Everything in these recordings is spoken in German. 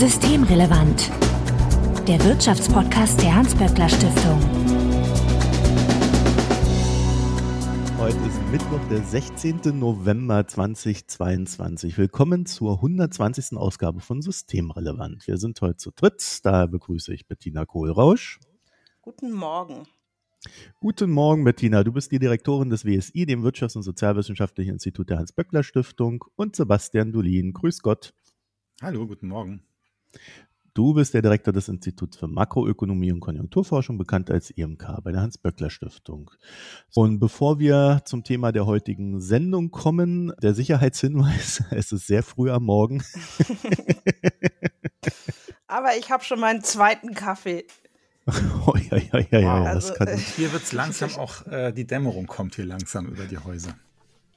Systemrelevant. Der Wirtschaftspodcast der Hans-Böckler Stiftung. Heute ist Mittwoch, der 16. November 2022. Willkommen zur 120. Ausgabe von Systemrelevant. Wir sind heute zu dritt. Daher begrüße ich Bettina Kohlrausch. Guten Morgen. Guten Morgen, Bettina. Du bist die Direktorin des WSI, dem Wirtschafts- und Sozialwissenschaftlichen Institut der Hans-Böckler Stiftung und Sebastian Dulin. Grüß Gott. Hallo, guten Morgen. Du bist der Direktor des Instituts für Makroökonomie und Konjunkturforschung, bekannt als IMK bei der Hans-Böckler Stiftung. Und bevor wir zum Thema der heutigen Sendung kommen, der Sicherheitshinweis, es ist sehr früh am Morgen. Aber ich habe schon meinen zweiten Kaffee. oh, ja, ja, ja, ja, Also, das kann, äh, Hier wird es langsam auch, äh, die Dämmerung kommt hier langsam über die Häuser.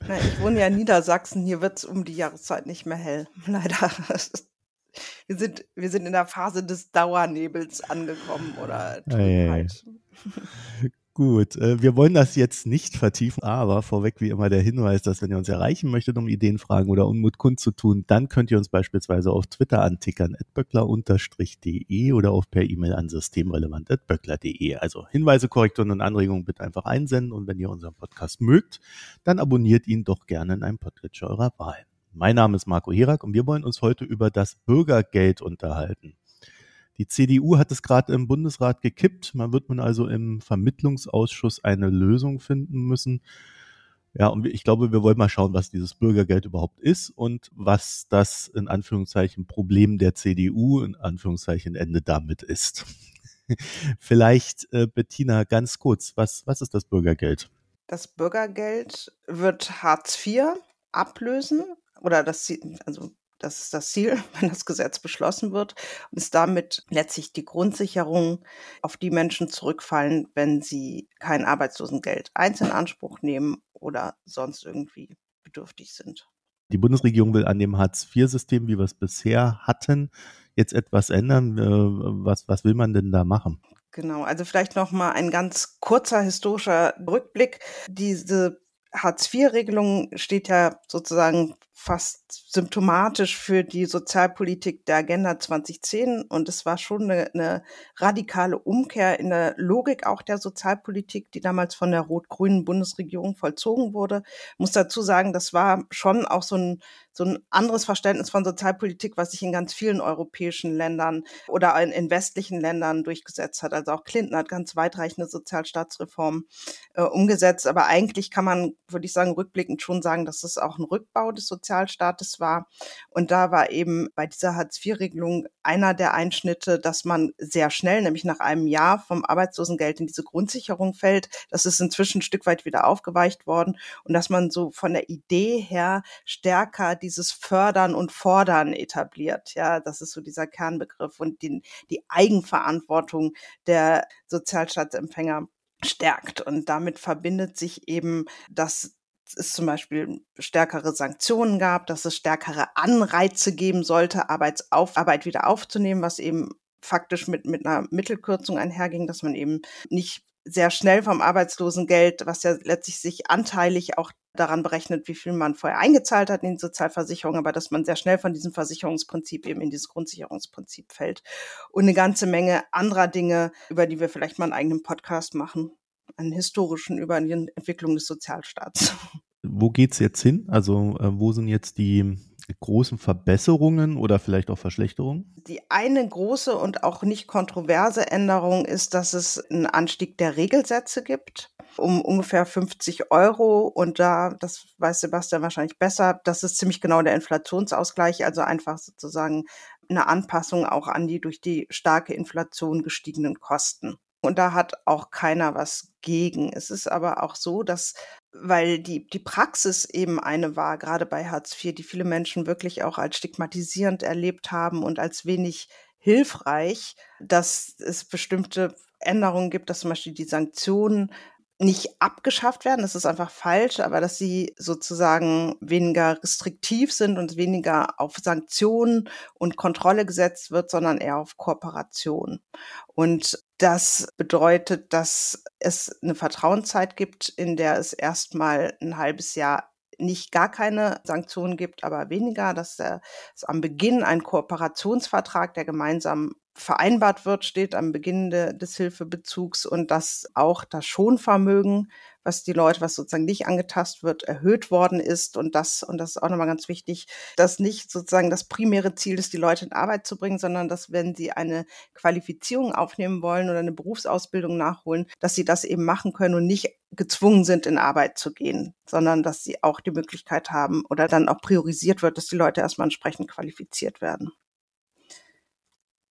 Na, ich wohne ja in Niedersachsen, hier wird es um die Jahreszeit nicht mehr hell. Leider. Wir sind, wir sind in der Phase des Dauernebels angekommen oder Ei, ei, ei. Trübheit. Gut, äh, wir wollen das jetzt nicht vertiefen, aber vorweg wie immer der Hinweis, dass wenn ihr uns erreichen möchtet, um Ideen, Fragen oder Unmut kundzutun, dann könnt ihr uns beispielsweise auf Twitter antickern, böckler-de oder auch per E-Mail an systemrelevant.böckler.de. Also Hinweise, Korrekturen und Anregungen bitte einfach einsenden und wenn ihr unseren Podcast mögt, dann abonniert ihn doch gerne in einem Podcatcher eurer Wahl. Mein Name ist Marco Herak und wir wollen uns heute über das Bürgergeld unterhalten. Die CDU hat es gerade im Bundesrat gekippt. Man wird nun also im Vermittlungsausschuss eine Lösung finden müssen. Ja, und ich glaube, wir wollen mal schauen, was dieses Bürgergeld überhaupt ist und was das in Anführungszeichen Problem der CDU in Anführungszeichen Ende damit ist. Vielleicht, äh, Bettina, ganz kurz, was, was ist das Bürgergeld? Das Bürgergeld wird Hartz IV ablösen oder das Ziel, also das ist das Ziel, wenn das Gesetz beschlossen wird und ist damit letztlich die Grundsicherung, auf die Menschen zurückfallen, wenn sie kein Arbeitslosengeld einzeln in Anspruch nehmen oder sonst irgendwie bedürftig sind. Die Bundesregierung will an dem Hartz-IV-System, wie wir es bisher hatten, jetzt etwas ändern. Äh, Was, was will man denn da machen? Genau, also vielleicht noch mal ein ganz kurzer historischer Rückblick. Diese Hartz-IV-Regelung steht ja sozusagen fast symptomatisch für die Sozialpolitik der Agenda 2010 und es war schon eine, eine radikale Umkehr in der Logik auch der Sozialpolitik, die damals von der rot-grünen Bundesregierung vollzogen wurde. Ich muss dazu sagen, das war schon auch so ein so ein anderes Verständnis von Sozialpolitik, was sich in ganz vielen europäischen Ländern oder in, in westlichen Ländern durchgesetzt hat. Also auch Clinton hat ganz weitreichende Sozialstaatsreformen äh, umgesetzt. Aber eigentlich kann man, würde ich sagen, rückblickend schon sagen, dass es auch ein Rückbau des Sozialstaates war. Und da war eben bei dieser Hartz-IV-Regelung einer der Einschnitte, dass man sehr schnell, nämlich nach einem Jahr vom Arbeitslosengeld in diese Grundsicherung fällt. Das ist inzwischen ein Stück weit wieder aufgeweicht worden und dass man so von der Idee her stärker dieses Fördern und Fordern etabliert. Ja, das ist so dieser Kernbegriff und die, die Eigenverantwortung der Sozialstaatsempfänger stärkt. Und damit verbindet sich eben, dass es zum Beispiel stärkere Sanktionen gab, dass es stärkere Anreize geben sollte, Arbeitsauf Arbeit wieder aufzunehmen, was eben faktisch mit, mit einer Mittelkürzung einherging, dass man eben nicht sehr schnell vom Arbeitslosengeld, was ja letztlich sich anteilig auch daran berechnet, wie viel man vorher eingezahlt hat in die Sozialversicherung, aber dass man sehr schnell von diesem Versicherungsprinzip eben in dieses Grundsicherungsprinzip fällt. Und eine ganze Menge anderer Dinge, über die wir vielleicht mal einen eigenen Podcast machen, einen historischen über die Entwicklung des Sozialstaats. Wo geht's jetzt hin? Also, äh, wo sind jetzt die großen Verbesserungen oder vielleicht auch Verschlechterungen? Die eine große und auch nicht kontroverse Änderung ist, dass es einen Anstieg der Regelsätze gibt um ungefähr 50 Euro. Und da, das weiß Sebastian wahrscheinlich besser, das ist ziemlich genau der Inflationsausgleich, also einfach sozusagen eine Anpassung auch an die durch die starke Inflation gestiegenen Kosten. Und da hat auch keiner was gegen. Es ist aber auch so, dass, weil die, die Praxis eben eine war, gerade bei Hartz IV, die viele Menschen wirklich auch als stigmatisierend erlebt haben und als wenig hilfreich, dass es bestimmte Änderungen gibt, dass zum Beispiel die Sanktionen nicht abgeschafft werden, das ist einfach falsch, aber dass sie sozusagen weniger restriktiv sind und weniger auf Sanktionen und Kontrolle gesetzt wird, sondern eher auf Kooperation. Und das bedeutet, dass es eine Vertrauenszeit gibt, in der es erstmal ein halbes Jahr nicht gar keine Sanktionen gibt, aber weniger, dass es am Beginn ein Kooperationsvertrag, der gemeinsam vereinbart wird, steht am Beginn de, des Hilfebezugs und dass auch das Schonvermögen, was die Leute, was sozusagen nicht angetastet wird, erhöht worden ist und das, und das ist auch nochmal ganz wichtig, dass nicht sozusagen das primäre Ziel ist, die Leute in Arbeit zu bringen, sondern dass wenn sie eine Qualifizierung aufnehmen wollen oder eine Berufsausbildung nachholen, dass sie das eben machen können und nicht gezwungen sind, in Arbeit zu gehen, sondern dass sie auch die Möglichkeit haben oder dann auch priorisiert wird, dass die Leute erstmal entsprechend qualifiziert werden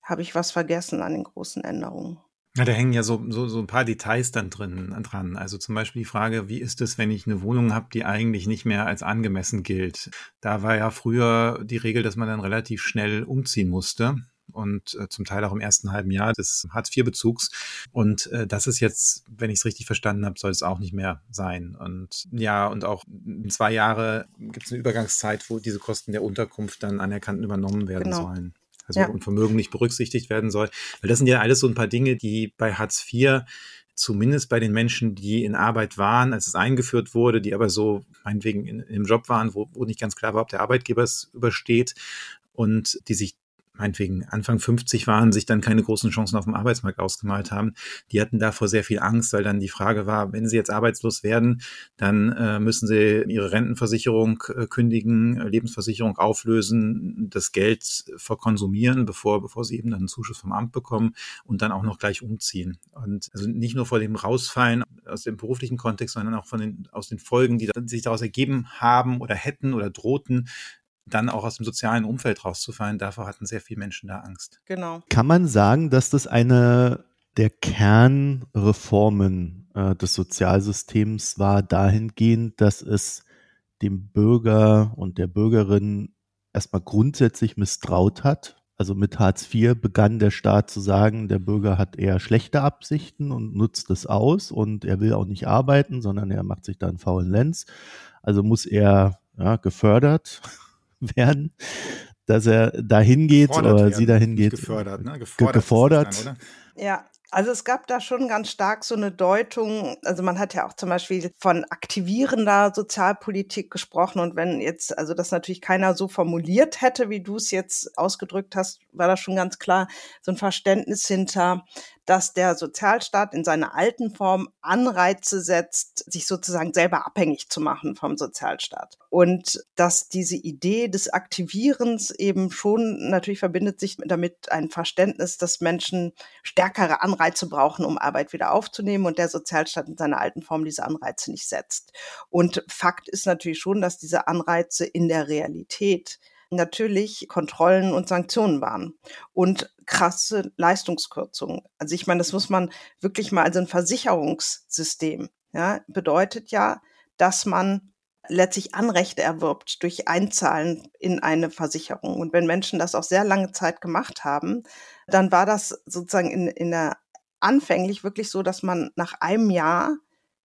habe ich was vergessen an den großen Änderungen. Ja, da hängen ja so, so, so ein paar Details dann drin dran. Also zum Beispiel die Frage, wie ist es, wenn ich eine Wohnung habe, die eigentlich nicht mehr als angemessen gilt? Da war ja früher die Regel, dass man dann relativ schnell umziehen musste und äh, zum Teil auch im ersten halben Jahr des Hartz-IV-Bezugs. Und äh, das ist jetzt, wenn ich es richtig verstanden habe, soll es auch nicht mehr sein. Und ja, und auch in zwei Jahre gibt es eine Übergangszeit, wo diese Kosten der Unterkunft dann anerkannt übernommen werden genau. sollen also ja. und Vermögen nicht berücksichtigt werden soll. Weil das sind ja alles so ein paar Dinge, die bei Hartz IV zumindest bei den Menschen, die in Arbeit waren, als es eingeführt wurde, die aber so meinetwegen in, im Job waren, wo, wo nicht ganz klar war, ob der Arbeitgeber es übersteht und die sich meinetwegen Anfang 50 waren, sich dann keine großen Chancen auf dem Arbeitsmarkt ausgemalt haben, die hatten davor sehr viel Angst, weil dann die Frage war, wenn sie jetzt arbeitslos werden, dann äh, müssen sie ihre Rentenversicherung äh, kündigen, äh, Lebensversicherung auflösen, das Geld verkonsumieren, bevor, bevor sie eben dann einen Zuschuss vom Amt bekommen und dann auch noch gleich umziehen. Und also nicht nur vor dem Rausfallen aus dem beruflichen Kontext, sondern auch von den, aus den Folgen, die sich daraus ergeben haben oder hätten oder drohten, dann auch aus dem sozialen Umfeld rauszufallen. Davor hatten sehr viele Menschen da Angst. Genau. Kann man sagen, dass das eine der Kernreformen äh, des Sozialsystems war, dahingehend, dass es dem Bürger und der Bürgerin erstmal grundsätzlich misstraut hat. Also mit Hartz IV begann der Staat zu sagen, der Bürger hat eher schlechte Absichten und nutzt es aus und er will auch nicht arbeiten, sondern er macht sich da einen faulen Lenz. Also muss er ja, gefördert werden, dass er dahin geht oder werden, sie dahin geht. Gefördert, ne? Gefordert. gefordert. Dann, ja, also es gab da schon ganz stark so eine Deutung, also man hat ja auch zum Beispiel von aktivierender Sozialpolitik gesprochen und wenn jetzt, also das natürlich keiner so formuliert hätte, wie du es jetzt ausgedrückt hast, war da schon ganz klar so ein Verständnis hinter, dass der Sozialstaat in seiner alten Form Anreize setzt, sich sozusagen selber abhängig zu machen vom Sozialstaat. Und dass diese Idee des Aktivierens eben schon natürlich verbindet sich damit ein Verständnis, dass Menschen stärkere Anreize brauchen, um Arbeit wieder aufzunehmen und der Sozialstaat in seiner alten Form diese Anreize nicht setzt. Und Fakt ist natürlich schon, dass diese Anreize in der Realität natürlich Kontrollen und Sanktionen waren und krasse Leistungskürzungen. Also ich meine, das muss man wirklich mal, also ein Versicherungssystem, ja, bedeutet ja, dass man letztlich Anrechte erwirbt durch Einzahlen in eine Versicherung. Und wenn Menschen das auch sehr lange Zeit gemacht haben, dann war das sozusagen in, in der anfänglich wirklich so, dass man nach einem Jahr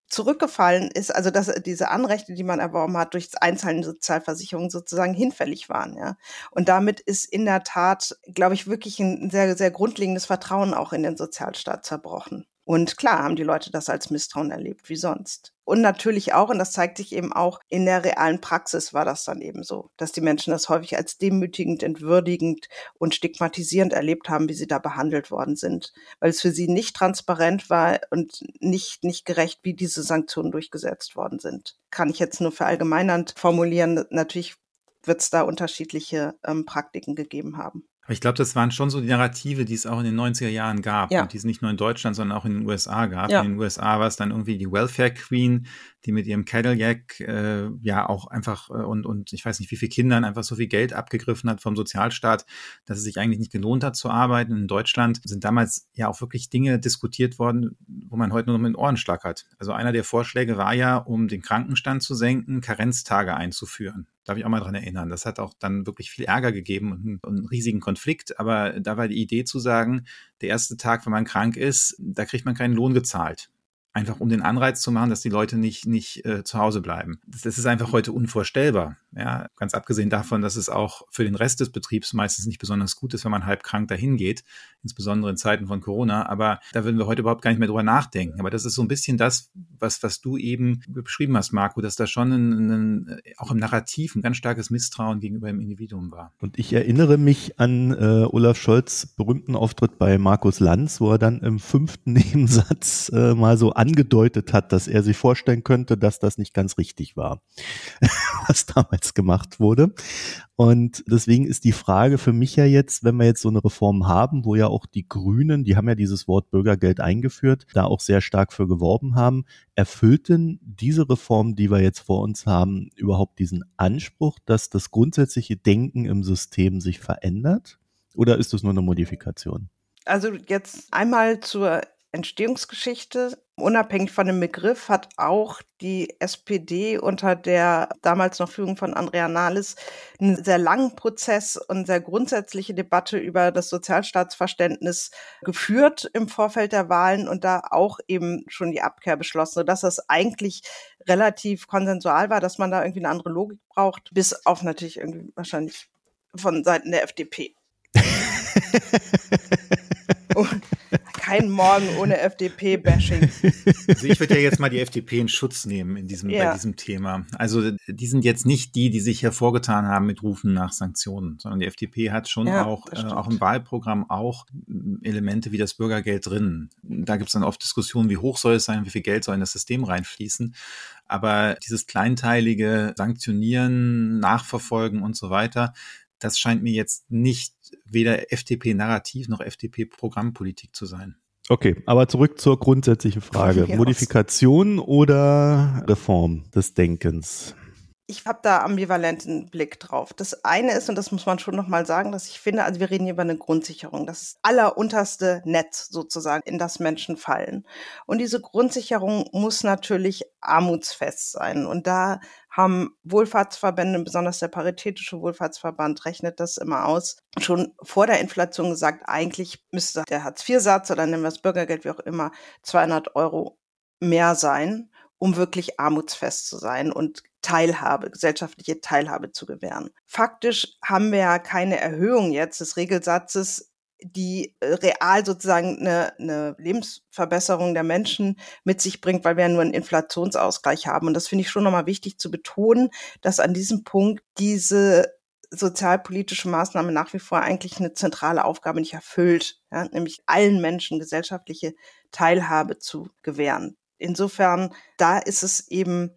zurückgefallen ist, also dass diese Anrechte, die man erworben hat durch Einzahlen in Sozialversicherungen sozusagen hinfällig waren, ja. Und damit ist in der Tat, glaube ich, wirklich ein sehr, sehr grundlegendes Vertrauen auch in den Sozialstaat zerbrochen. Und klar haben die Leute das als Misstrauen erlebt, wie sonst. Und natürlich auch, und das zeigt sich eben auch in der realen Praxis war das dann eben so, dass die Menschen das häufig als demütigend, entwürdigend und stigmatisierend erlebt haben, wie sie da behandelt worden sind, weil es für sie nicht transparent war und nicht, nicht gerecht, wie diese Sanktionen durchgesetzt worden sind. Kann ich jetzt nur verallgemeinernd formulieren. Natürlich wird es da unterschiedliche ähm, Praktiken gegeben haben. Aber ich glaube, das waren schon so die Narrative, die es auch in den 90er Jahren gab ja. und die es nicht nur in Deutschland, sondern auch in den USA gab. Ja. In den USA war es dann irgendwie die Welfare Queen, die mit ihrem Cadillac äh, ja auch einfach äh, und, und ich weiß nicht, wie viele Kindern einfach so viel Geld abgegriffen hat vom Sozialstaat, dass es sich eigentlich nicht gelohnt hat zu arbeiten. In Deutschland sind damals ja auch wirklich Dinge diskutiert worden, wo man heute nur noch mit den Ohrenschlag hat. Also einer der Vorschläge war ja, um den Krankenstand zu senken, Karenztage einzuführen. Darf ich auch mal dran erinnern. Das hat auch dann wirklich viel Ärger gegeben und, und einen riesigen Konflikt. Aber da war die Idee zu sagen, der erste Tag, wenn man krank ist, da kriegt man keinen Lohn gezahlt. Einfach um den Anreiz zu machen, dass die Leute nicht, nicht äh, zu Hause bleiben. Das, das, ist einfach heute unvorstellbar. Ja, ganz abgesehen davon, dass es auch für den Rest des Betriebs meistens nicht besonders gut ist, wenn man halb krank dahin geht, insbesondere in Zeiten von Corona. Aber da würden wir heute überhaupt gar nicht mehr drüber nachdenken. Aber das ist so ein bisschen das, was, was du eben beschrieben hast, Marco, dass da schon ein, ein, auch im Narrativ ein ganz starkes Misstrauen gegenüber dem Individuum war. Und ich erinnere mich an äh, Olaf Scholz berühmten Auftritt bei Markus Lanz, wo er dann im fünften Nebensatz äh, mal so angedeutet hat, dass er sich vorstellen könnte, dass das nicht ganz richtig war, was damals gemacht wurde. Und deswegen ist die Frage für mich ja jetzt, wenn wir jetzt so eine Reform haben, wo ja auch die Grünen, die haben ja dieses Wort Bürgergeld eingeführt, da auch sehr stark für geworben haben, erfüllt denn diese Reform, die wir jetzt vor uns haben, überhaupt diesen Anspruch, dass das grundsätzliche Denken im System sich verändert? Oder ist das nur eine Modifikation? Also jetzt einmal zur Entstehungsgeschichte. Unabhängig von dem Begriff hat auch die SPD unter der damals noch Führung von Andrea Nahles einen sehr langen Prozess und sehr grundsätzliche Debatte über das Sozialstaatsverständnis geführt im Vorfeld der Wahlen und da auch eben schon die Abkehr beschlossen, sodass das eigentlich relativ konsensual war, dass man da irgendwie eine andere Logik braucht, bis auf natürlich irgendwie wahrscheinlich von Seiten der FDP. kein Morgen ohne FDP-Bashing. Also ich würde ja jetzt mal die FDP in Schutz nehmen in diesem, ja. bei diesem Thema. Also die sind jetzt nicht die, die sich hervorgetan haben mit Rufen nach Sanktionen, sondern die FDP hat schon ja, auch, äh, auch im Wahlprogramm auch Elemente wie das Bürgergeld drin. Da gibt es dann oft Diskussionen, wie hoch soll es sein, wie viel Geld soll in das System reinfließen. Aber dieses kleinteilige Sanktionieren, Nachverfolgen und so weiter, das scheint mir jetzt nicht weder FDP-Narrativ noch FDP-Programmpolitik zu sein. Okay, aber zurück zur grundsätzlichen Frage. Modifikation oder Reform des Denkens? ich habe da ambivalenten Blick drauf. Das eine ist, und das muss man schon nochmal sagen, dass ich finde, also wir reden hier über eine Grundsicherung. Das ist allerunterste Netz sozusagen, in das Menschen fallen. Und diese Grundsicherung muss natürlich armutsfest sein. Und da haben Wohlfahrtsverbände, besonders der Paritätische Wohlfahrtsverband, rechnet das immer aus, schon vor der Inflation gesagt, eigentlich müsste der Hartz-IV-Satz oder nennen wir es Bürgergeld, wie auch immer, 200 Euro mehr sein um wirklich armutsfest zu sein und Teilhabe, gesellschaftliche Teilhabe zu gewähren. Faktisch haben wir ja keine Erhöhung jetzt des Regelsatzes, die äh, real sozusagen eine, eine Lebensverbesserung der Menschen mit sich bringt, weil wir ja nur einen Inflationsausgleich haben. Und das finde ich schon nochmal wichtig zu betonen, dass an diesem Punkt diese sozialpolitische Maßnahme nach wie vor eigentlich eine zentrale Aufgabe nicht erfüllt, ja, nämlich allen Menschen gesellschaftliche Teilhabe zu gewähren. Insofern, da ist es eben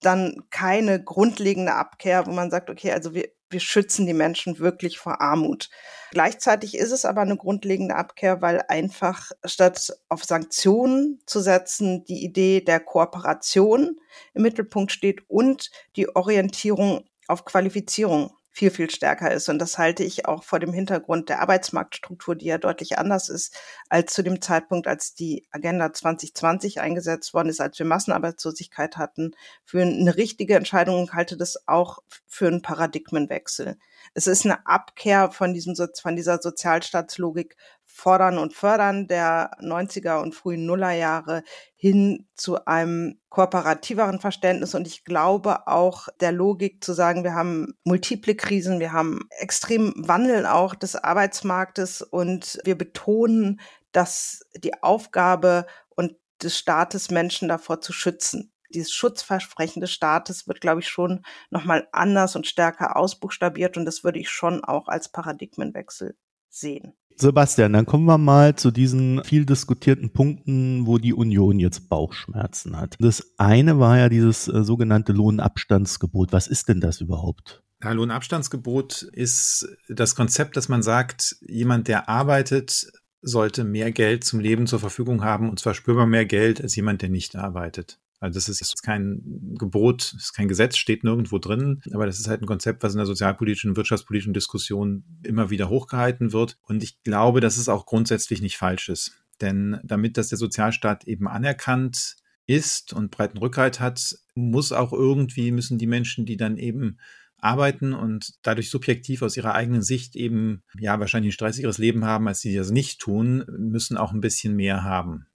dann keine grundlegende Abkehr, wo man sagt, okay, also wir, wir schützen die Menschen wirklich vor Armut. Gleichzeitig ist es aber eine grundlegende Abkehr, weil einfach statt auf Sanktionen zu setzen, die Idee der Kooperation im Mittelpunkt steht und die Orientierung auf Qualifizierung viel, viel stärker ist. Und das halte ich auch vor dem Hintergrund der Arbeitsmarktstruktur, die ja deutlich anders ist als zu dem Zeitpunkt, als die Agenda 2020 eingesetzt worden ist, als wir Massenarbeitslosigkeit hatten, für eine richtige Entscheidung und halte das auch für einen Paradigmenwechsel. Es ist eine Abkehr von diesem, von dieser Sozialstaatslogik Fordern und Fördern der 90er und frühen Nullerjahre hin zu einem kooperativeren Verständnis. Und ich glaube auch der Logik zu sagen, wir haben multiple Krisen, wir haben extremen Wandel auch des Arbeitsmarktes. Und wir betonen, dass die Aufgabe und des Staates Menschen davor zu schützen. Dieses Schutzversprechen des Staates wird, glaube ich, schon nochmal anders und stärker ausbuchstabiert. Und das würde ich schon auch als Paradigmenwechsel sehen. Sebastian, dann kommen wir mal zu diesen viel diskutierten Punkten, wo die Union jetzt Bauchschmerzen hat. Das eine war ja dieses äh, sogenannte Lohnabstandsgebot. Was ist denn das überhaupt? Ja, Lohnabstandsgebot ist das Konzept, dass man sagt, jemand, der arbeitet, sollte mehr Geld zum Leben zur Verfügung haben, und zwar spürbar mehr Geld als jemand, der nicht arbeitet. Also das ist kein Gebot, ist kein Gesetz, steht nirgendwo drin, aber das ist halt ein Konzept, was in der sozialpolitischen und wirtschaftspolitischen Diskussion immer wieder hochgehalten wird. Und ich glaube, dass es auch grundsätzlich nicht falsch ist. Denn damit das der Sozialstaat eben anerkannt ist und breiten Rückhalt hat, muss auch irgendwie, müssen die Menschen, die dann eben arbeiten und dadurch subjektiv aus ihrer eigenen Sicht eben, ja, wahrscheinlich ein stressigeres Leben haben, als die, die das nicht tun, müssen auch ein bisschen mehr haben.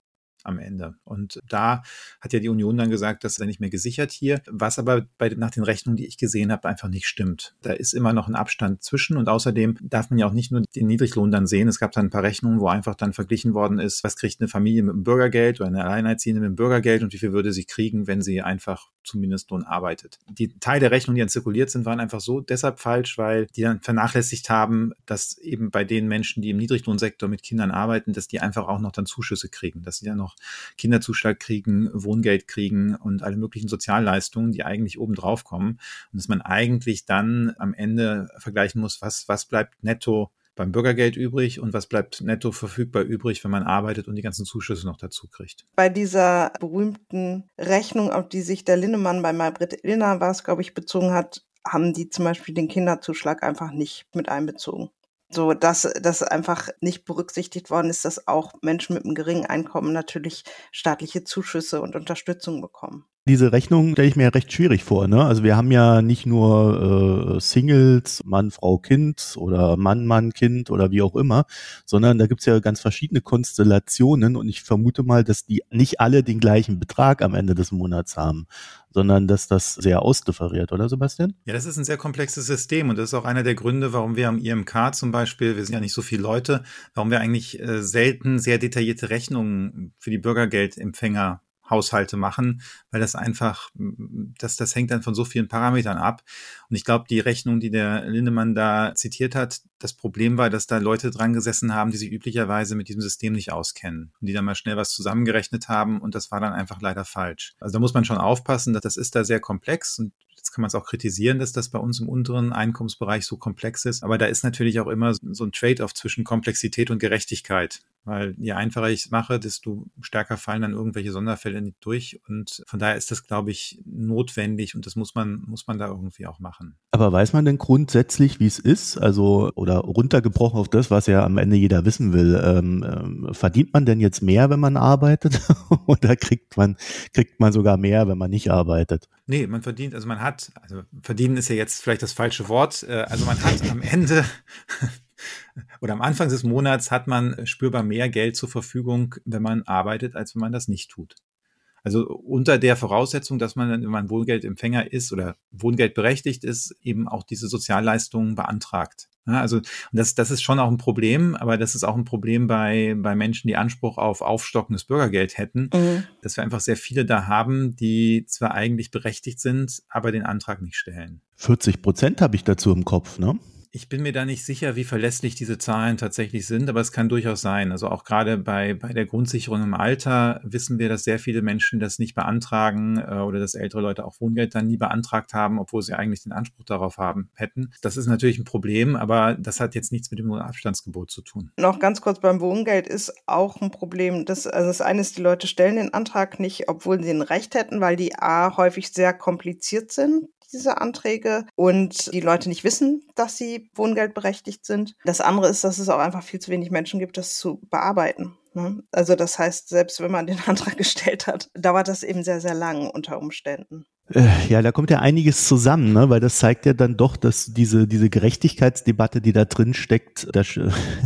Am Ende. Und da hat ja die Union dann gesagt, das sei nicht mehr gesichert hier, was aber bei, nach den Rechnungen, die ich gesehen habe, einfach nicht stimmt. Da ist immer noch ein Abstand zwischen und außerdem darf man ja auch nicht nur den Niedriglohn dann sehen. Es gab dann ein paar Rechnungen, wo einfach dann verglichen worden ist, was kriegt eine Familie mit dem Bürgergeld oder eine Alleinerziehende mit dem Bürgergeld und wie viel würde sie kriegen, wenn sie einfach zum Mindestlohn arbeitet. Die Teile der Rechnungen, die dann zirkuliert sind, waren einfach so deshalb falsch, weil die dann vernachlässigt haben, dass eben bei den Menschen, die im Niedriglohnsektor mit Kindern arbeiten, dass die einfach auch noch dann Zuschüsse kriegen, dass sie dann noch Kinderzuschlag kriegen, Wohngeld kriegen und alle möglichen Sozialleistungen, die eigentlich oben drauf kommen. Und dass man eigentlich dann am Ende vergleichen muss, was, was bleibt netto beim Bürgergeld übrig und was bleibt netto verfügbar übrig, wenn man arbeitet und die ganzen Zuschüsse noch dazu kriegt. Bei dieser berühmten Rechnung, auf die sich der Linnemann bei Maybrit Illner war es, glaube ich, bezogen hat, haben die zum Beispiel den Kinderzuschlag einfach nicht mit einbezogen. So, dass das einfach nicht berücksichtigt worden ist, dass auch Menschen mit einem geringen Einkommen natürlich staatliche Zuschüsse und Unterstützung bekommen. Diese Rechnung stelle ich mir recht schwierig vor. Ne? Also wir haben ja nicht nur äh, Singles, Mann, Frau, Kind oder Mann, Mann, Kind oder wie auch immer, sondern da gibt's ja ganz verschiedene Konstellationen und ich vermute mal, dass die nicht alle den gleichen Betrag am Ende des Monats haben, sondern dass das sehr ausdifferiert, oder Sebastian? Ja, das ist ein sehr komplexes System und das ist auch einer der Gründe, warum wir am IMK zum Beispiel, wir sind ja nicht so viele Leute, warum wir eigentlich äh, selten sehr detaillierte Rechnungen für die Bürgergeldempfänger Haushalte machen, weil das einfach, das, das hängt dann von so vielen Parametern ab. Und ich glaube, die Rechnung, die der Lindemann da zitiert hat, das Problem war, dass da Leute dran gesessen haben, die sich üblicherweise mit diesem System nicht auskennen und die dann mal schnell was zusammengerechnet haben und das war dann einfach leider falsch. Also da muss man schon aufpassen, dass das ist da sehr komplex und Jetzt kann man es auch kritisieren, dass das bei uns im unteren Einkommensbereich so komplex ist. Aber da ist natürlich auch immer so ein Trade-off zwischen Komplexität und Gerechtigkeit. Weil je einfacher ich es mache, desto stärker fallen dann irgendwelche Sonderfälle nicht durch. Und von daher ist das, glaube ich, notwendig und das muss man, muss man da irgendwie auch machen. Aber weiß man denn grundsätzlich, wie es ist? Also, oder runtergebrochen auf das, was ja am Ende jeder wissen will. Ähm, ähm, verdient man denn jetzt mehr, wenn man arbeitet? oder kriegt man, kriegt man sogar mehr, wenn man nicht arbeitet? Nee, man verdient, also man hat, also verdienen ist ja jetzt vielleicht das falsche Wort, äh, also man hat am Ende oder am Anfang des Monats hat man spürbar mehr Geld zur Verfügung, wenn man arbeitet, als wenn man das nicht tut. Also unter der Voraussetzung, dass man, wenn man Wohngeldempfänger ist oder Wohngeldberechtigt ist, eben auch diese Sozialleistungen beantragt. Ja, also das, das ist schon auch ein Problem, aber das ist auch ein Problem bei, bei Menschen, die Anspruch auf aufstockendes Bürgergeld hätten, mhm. dass wir einfach sehr viele da haben, die zwar eigentlich berechtigt sind, aber den Antrag nicht stellen. 40 Prozent habe ich dazu im Kopf, ne? Ich bin mir da nicht sicher, wie verlässlich diese Zahlen tatsächlich sind, aber es kann durchaus sein. Also auch gerade bei, bei der Grundsicherung im Alter wissen wir, dass sehr viele Menschen das nicht beantragen äh, oder dass ältere Leute auch Wohngeld dann nie beantragt haben, obwohl sie eigentlich den Anspruch darauf haben hätten. Das ist natürlich ein Problem, aber das hat jetzt nichts mit dem Abstandsgebot zu tun. Noch ganz kurz beim Wohngeld ist auch ein Problem. Das, also das eine ist, die Leute stellen den Antrag nicht, obwohl sie ein Recht hätten, weil die A häufig sehr kompliziert sind diese Anträge und die Leute nicht wissen, dass sie wohngeldberechtigt sind. Das andere ist, dass es auch einfach viel zu wenig Menschen gibt, das zu bearbeiten. Ne? Also das heißt, selbst wenn man den Antrag gestellt hat, dauert das eben sehr, sehr lang unter Umständen. Äh, ja, da kommt ja einiges zusammen, ne? weil das zeigt ja dann doch, dass diese, diese Gerechtigkeitsdebatte, die da drin steckt, das,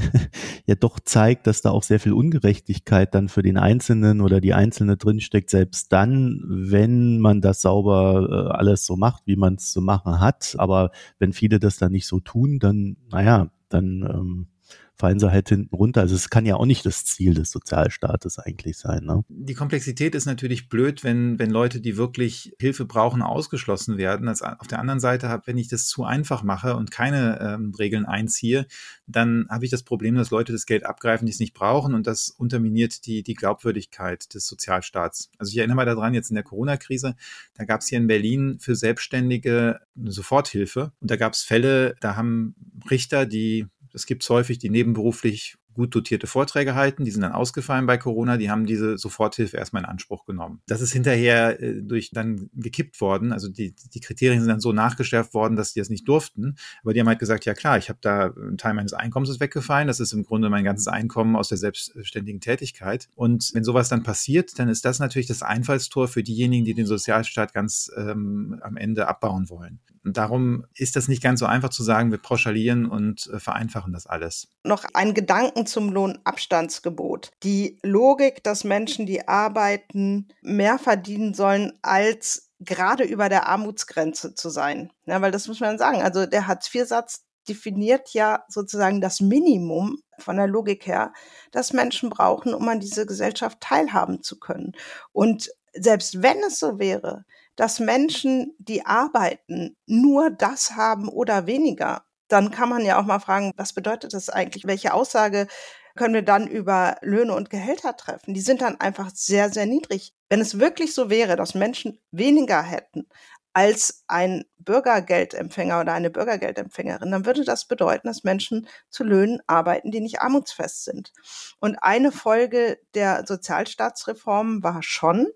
ja doch zeigt, dass da auch sehr viel Ungerechtigkeit dann für den Einzelnen oder die Einzelne drin steckt, selbst dann, wenn man das sauber äh, alles so macht, wie man es zu machen hat. Aber wenn viele das dann nicht so tun, dann, naja, dann ähm, fallen sie halt hinten runter. Also es kann ja auch nicht das Ziel des Sozialstaates eigentlich sein. Ne? Die Komplexität ist natürlich blöd, wenn, wenn Leute, die wirklich Hilfe brauchen, ausgeschlossen werden. Also auf der anderen Seite, wenn ich das zu einfach mache und keine ähm, Regeln einziehe, dann habe ich das Problem, dass Leute das Geld abgreifen, die es nicht brauchen und das unterminiert die, die Glaubwürdigkeit des Sozialstaats. Also ich erinnere mal daran, jetzt in der Corona-Krise, da gab es hier in Berlin für Selbstständige eine Soforthilfe und da gab es Fälle, da haben Richter, die das gibt es häufig, die nebenberuflich gut dotierte Vorträge halten. Die sind dann ausgefallen bei Corona. Die haben diese Soforthilfe erstmal in Anspruch genommen. Das ist hinterher äh, durch dann gekippt worden. Also die, die Kriterien sind dann so nachgeschärft worden, dass die das nicht durften. Aber die haben halt gesagt, ja klar, ich habe da einen Teil meines Einkommens ist weggefallen. Das ist im Grunde mein ganzes Einkommen aus der selbstständigen Tätigkeit. Und wenn sowas dann passiert, dann ist das natürlich das Einfallstor für diejenigen, die den Sozialstaat ganz ähm, am Ende abbauen wollen. darum ist das nicht ganz so einfach zu sagen, wir pauschalieren und äh, vereinfachen das alles. Noch ein Gedanken zum Lohnabstandsgebot. Die Logik, dass Menschen, die arbeiten, mehr verdienen sollen als gerade über der Armutsgrenze zu sein. Ja, weil das muss man sagen. Also der Hartz-IV-Satz definiert ja sozusagen das Minimum von der Logik her, das Menschen brauchen, um an dieser Gesellschaft teilhaben zu können. Und selbst wenn es so wäre, dass Menschen, die arbeiten, nur das haben oder weniger, dann kann man ja auch mal fragen, was bedeutet das eigentlich? Welche Aussage können wir dann über Löhne und Gehälter treffen? Die sind dann einfach sehr, sehr niedrig. Wenn es wirklich so wäre, dass Menschen weniger hätten als ein Bürgergeldempfänger oder eine Bürgergeldempfängerin, dann würde das bedeuten, dass Menschen zu Löhnen arbeiten, die nicht armutsfest sind. Und eine Folge der Sozialstaatsreform war schon,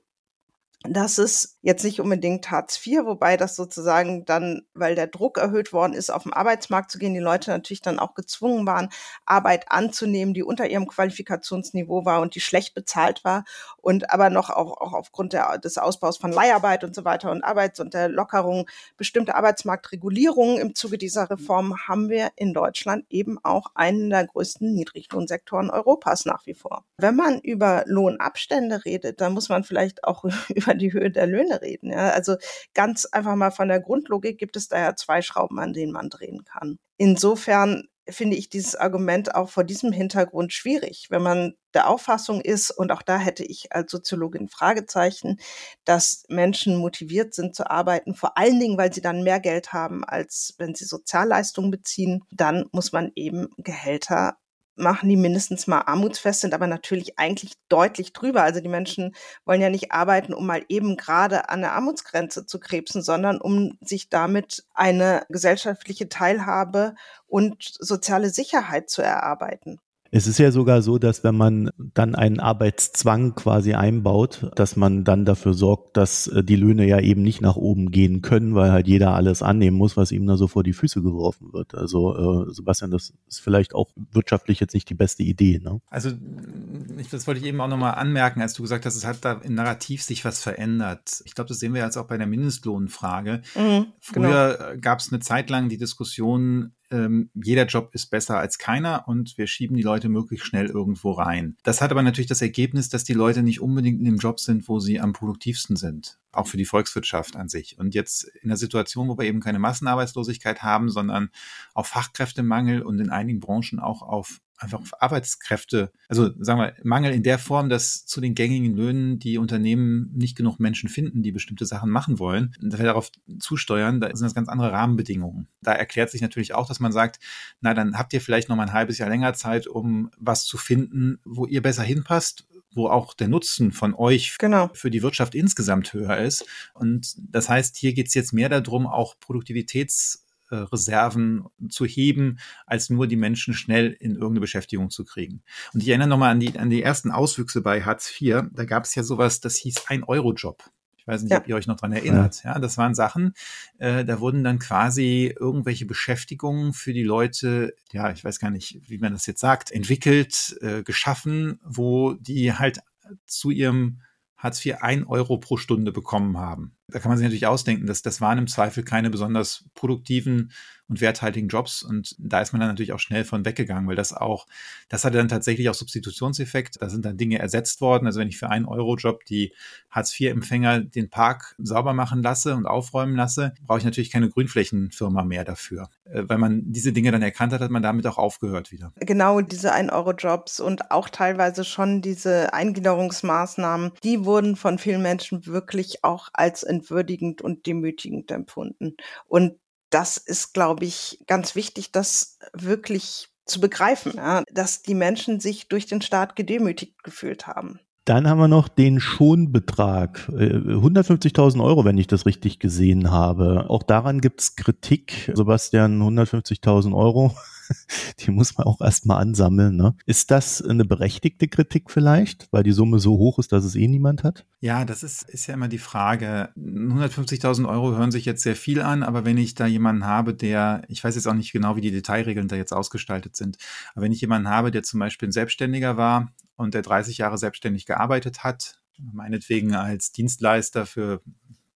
dass es jetzt nicht unbedingt Hartz IV, wobei das sozusagen dann, weil der Druck erhöht worden ist, auf den Arbeitsmarkt zu gehen, die Leute natürlich dann auch gezwungen waren, Arbeit anzunehmen, die unter ihrem Qualifikationsniveau war und die schlecht bezahlt war und aber noch auch, auch aufgrund der, des Ausbaus von Leiharbeit und so weiter und Arbeits- und der Lockerung bestimmter Arbeitsmarktregulierungen im Zuge dieser Reform haben wir in Deutschland eben auch einen der größten Niedriglohnsektoren Europas nach wie vor. Wenn man über Lohnabstände redet, dann muss man vielleicht auch über die Höhe der Löhne reden. Ja? Also ganz einfach mal von der Grundlogik gibt es da ja zwei Schrauben, an denen man drehen kann. Insofern finde ich dieses Argument auch vor diesem Hintergrund schwierig, wenn man der Auffassung ist, und auch da hätte ich als Soziologin Fragezeichen, dass Menschen motiviert sind zu arbeiten, vor allen Dingen, weil sie dann mehr Geld haben, als wenn sie Sozialleistungen beziehen, dann muss man eben Gehälter machen, die mindestens mal armutsfest sind, aber natürlich eigentlich deutlich drüber. Also die Menschen wollen ja nicht arbeiten, um mal eben gerade an der Armutsgrenze zu krebsen, sondern um sich damit eine gesellschaftliche Teilhabe und soziale Sicherheit zu erarbeiten. Es ist ja sogar so, dass wenn man dann einen Arbeitszwang quasi einbaut, dass man dann dafür sorgt, dass äh, die Löhne ja eben nicht nach oben gehen können, weil halt jeder alles annehmen muss, was ihm da so vor die Füße geworfen wird. Also äh, Sebastian, das ist vielleicht auch wirtschaftlich jetzt nicht die beste Idee. Ne? Also ich, das wollte ich eben auch nochmal anmerken, als du gesagt hast, es hat da im Narrativ sich was verändert. Ich glaube, das sehen wir jetzt auch bei der Mindestlohnfrage. Mhm, Früher genau. gab es eine Zeit lang die Diskussion, ähm, jeder Job ist besser als keiner und wir schieben die Leute möglichst schnell irgendwo rein. Das hat aber natürlich das Ergebnis, dass die Leute nicht unbedingt in dem Job sind, wo sie am produktivsten sind, auch für die Volkswirtschaft an sich. Und jetzt in der Situation, wo wir eben keine Massenarbeitslosigkeit haben, sondern auf Fachkräftemangel und in einigen Branchen auch auf einfach Arbeitskräfte, also sagen wir, Mangel in der Form, dass zu den gängigen Löhnen die Unternehmen nicht genug Menschen finden, die bestimmte Sachen machen wollen. Und dass wir darauf zusteuern, da sind das ganz andere Rahmenbedingungen. Da erklärt sich natürlich auch, dass man sagt, na, dann habt ihr vielleicht noch mal ein halbes Jahr länger Zeit, um was zu finden, wo ihr besser hinpasst, wo auch der Nutzen von euch genau. für die Wirtschaft insgesamt höher ist. Und das heißt, hier geht es jetzt mehr darum, auch Produktivitäts Reserven zu heben, als nur die Menschen schnell in irgendeine Beschäftigung zu kriegen. Und ich erinnere nochmal an die, an die ersten Auswüchse bei Hartz IV. Da gab es ja sowas, das hieß ein Euro-Job. Ich weiß nicht, ja. ob ihr euch noch dran erinnert. Ja, das waren Sachen, äh, da wurden dann quasi irgendwelche Beschäftigungen für die Leute, ja, ich weiß gar nicht, wie man das jetzt sagt, entwickelt, äh, geschaffen, wo die halt zu ihrem Hartz IV ein Euro pro Stunde bekommen haben. Da kann man sich natürlich ausdenken, dass das waren im Zweifel keine besonders produktiven und werthaltigen Jobs. Und da ist man dann natürlich auch schnell von weggegangen, weil das auch, das hatte dann tatsächlich auch Substitutionseffekt. Da sind dann Dinge ersetzt worden. Also wenn ich für einen Euro-Job die Hartz-IV-Empfänger den Park sauber machen lasse und aufräumen lasse, brauche ich natürlich keine Grünflächenfirma mehr dafür. Äh, weil man diese Dinge dann erkannt hat, hat man damit auch aufgehört wieder. Genau, diese ein euro jobs und auch teilweise schon diese Eingliederungsmaßnahmen, die wurden von vielen Menschen wirklich auch als entwürdigend und demütigend empfunden. Und das ist, glaube ich, ganz wichtig, das wirklich zu begreifen, ja, dass die Menschen sich durch den Staat gedemütigt gefühlt haben. Dann haben wir noch den Schonbetrag. 150.000 äh, Euro, wenn ich das richtig gesehen habe. Auch daran gibt es Kritik. Sebastian, 150.000 Euro die muss man auch erstmal ansammeln. Ne? Ist das eine berechtigte Kritik vielleicht, weil die Summe so hoch ist, dass es eh niemand hat? Ja, das ist, ist ja immer die Frage. 150.000 Euro hören sich jetzt sehr viel an, aber wenn ich da jemanden habe, der, ich weiß jetzt auch nicht genau, wie die Detailregeln da jetzt ausgestaltet sind, aber wenn ich jemanden habe, der zum Beispiel ein Selbstständiger war und der 30 Jahre selbstständig gearbeitet hat, meinetwegen als Dienstleister für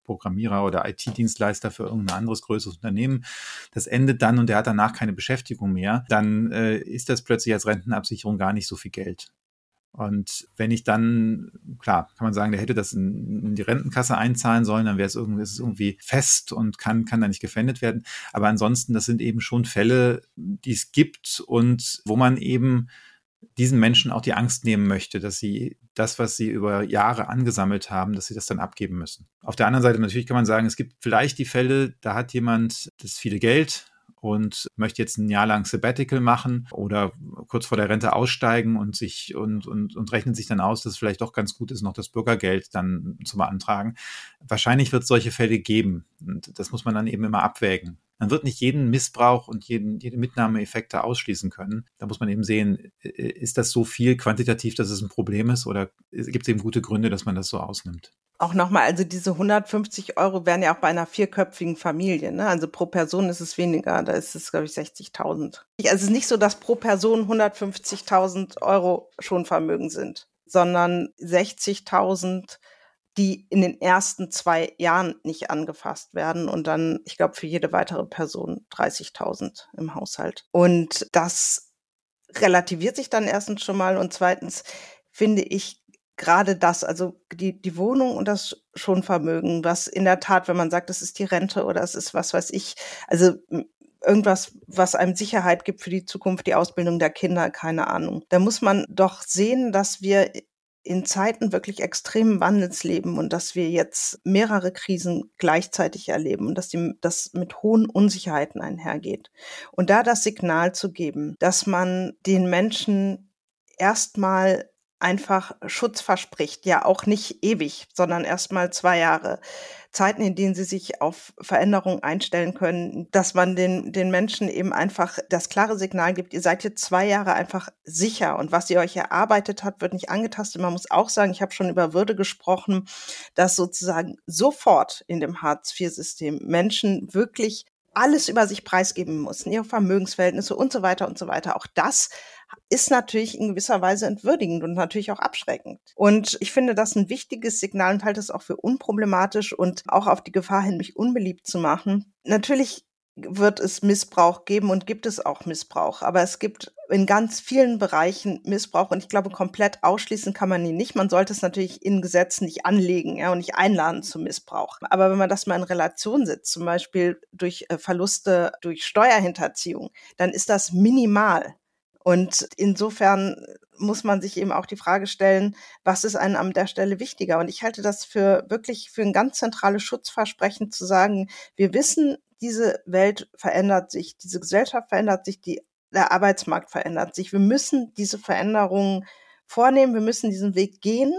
Programmierer oder IT-Dienstleister für irgendein anderes größeres Unternehmen. Das endet dann und der hat danach keine Beschäftigung mehr. Dann äh, ist das plötzlich als Rentenabsicherung gar nicht so viel Geld. Und wenn ich dann, klar, kann man sagen, der hätte das in, in die Rentenkasse einzahlen sollen, dann wäre es irgendwie, ist es irgendwie fest und kann, kann da nicht gefändet werden. Aber ansonsten, das sind eben schon Fälle, die es gibt und wo man eben diesen Menschen auch die Angst nehmen möchte, dass sie das, was sie über Jahre angesammelt haben, dass sie das dann abgeben müssen. Auf der anderen Seite natürlich kann man sagen, es gibt vielleicht die Fälle, da hat jemand das viele Geld, und möchte jetzt ein Jahr lang Sabbatical machen oder kurz vor der Rente aussteigen und sich und, und, und rechnet sich dann aus, dass es vielleicht doch ganz gut ist, noch das Bürgergeld dann zu beantragen. Wahrscheinlich wird es solche Fälle geben. Und das muss man dann eben immer abwägen. Man wird nicht jeden Missbrauch und jeden, jede Mitnahmeeffekte ausschließen können. Da muss man eben sehen, ist das so viel quantitativ, dass es ein Problem ist oder gibt es eben gute Gründe, dass man das so ausnimmt? Auch nochmal, also diese 150 Euro wären ja auch bei einer vierköpfigen Familie. Ne? Also pro Person ist es weniger, da ist es, glaube ich, 60.000. Also es ist nicht so, dass pro Person 150.000 Euro schon Vermögen sind, sondern 60.000, die in den ersten zwei Jahren nicht angefasst werden und dann, ich glaube, für jede weitere Person 30.000 im Haushalt. Und das relativiert sich dann erstens schon mal und zweitens finde ich gerade das, also die, die Wohnung und das Schonvermögen, was in der Tat, wenn man sagt, das ist die Rente oder es ist was weiß ich, also irgendwas, was einem Sicherheit gibt für die Zukunft, die Ausbildung der Kinder, keine Ahnung. Da muss man doch sehen, dass wir in Zeiten wirklich extremen Wandels leben und dass wir jetzt mehrere Krisen gleichzeitig erleben und dass die, das mit hohen Unsicherheiten einhergeht. Und da das Signal zu geben, dass man den Menschen erstmal einfach Schutz verspricht. Ja, auch nicht ewig, sondern erstmal zwei Jahre. Zeiten, in denen sie sich auf Veränderungen einstellen können, dass man den, den Menschen eben einfach das klare Signal gibt, ihr seid jetzt zwei Jahre einfach sicher und was ihr euch erarbeitet habt, wird nicht angetastet. Man muss auch sagen, ich habe schon über Würde gesprochen, dass sozusagen sofort in dem Hartz-IV-System Menschen wirklich alles über sich preisgeben mussten, ihre Vermögensverhältnisse und so weiter und so weiter. Auch das ist natürlich in gewisser Weise entwürdigend und natürlich auch abschreckend. Und ich finde das ein wichtiges Signal und halte es auch für unproblematisch und auch auf die Gefahr hin, mich unbeliebt zu machen. Natürlich wird es Missbrauch geben und gibt es auch Missbrauch. Aber es gibt in ganz vielen Bereichen Missbrauch und ich glaube, komplett ausschließen kann man ihn nicht. Man sollte es natürlich in Gesetzen nicht anlegen ja, und nicht einladen zum Missbrauch. Aber wenn man das mal in Relation setzt, zum Beispiel durch äh, Verluste durch Steuerhinterziehung, dann ist das minimal. Und insofern muss man sich eben auch die Frage stellen, was ist einem an der Stelle wichtiger? Und ich halte das für wirklich für ein ganz zentrales Schutzversprechen zu sagen, wir wissen, diese Welt verändert sich, diese Gesellschaft verändert sich, die, der Arbeitsmarkt verändert sich. Wir müssen diese Veränderungen vornehmen, wir müssen diesen Weg gehen.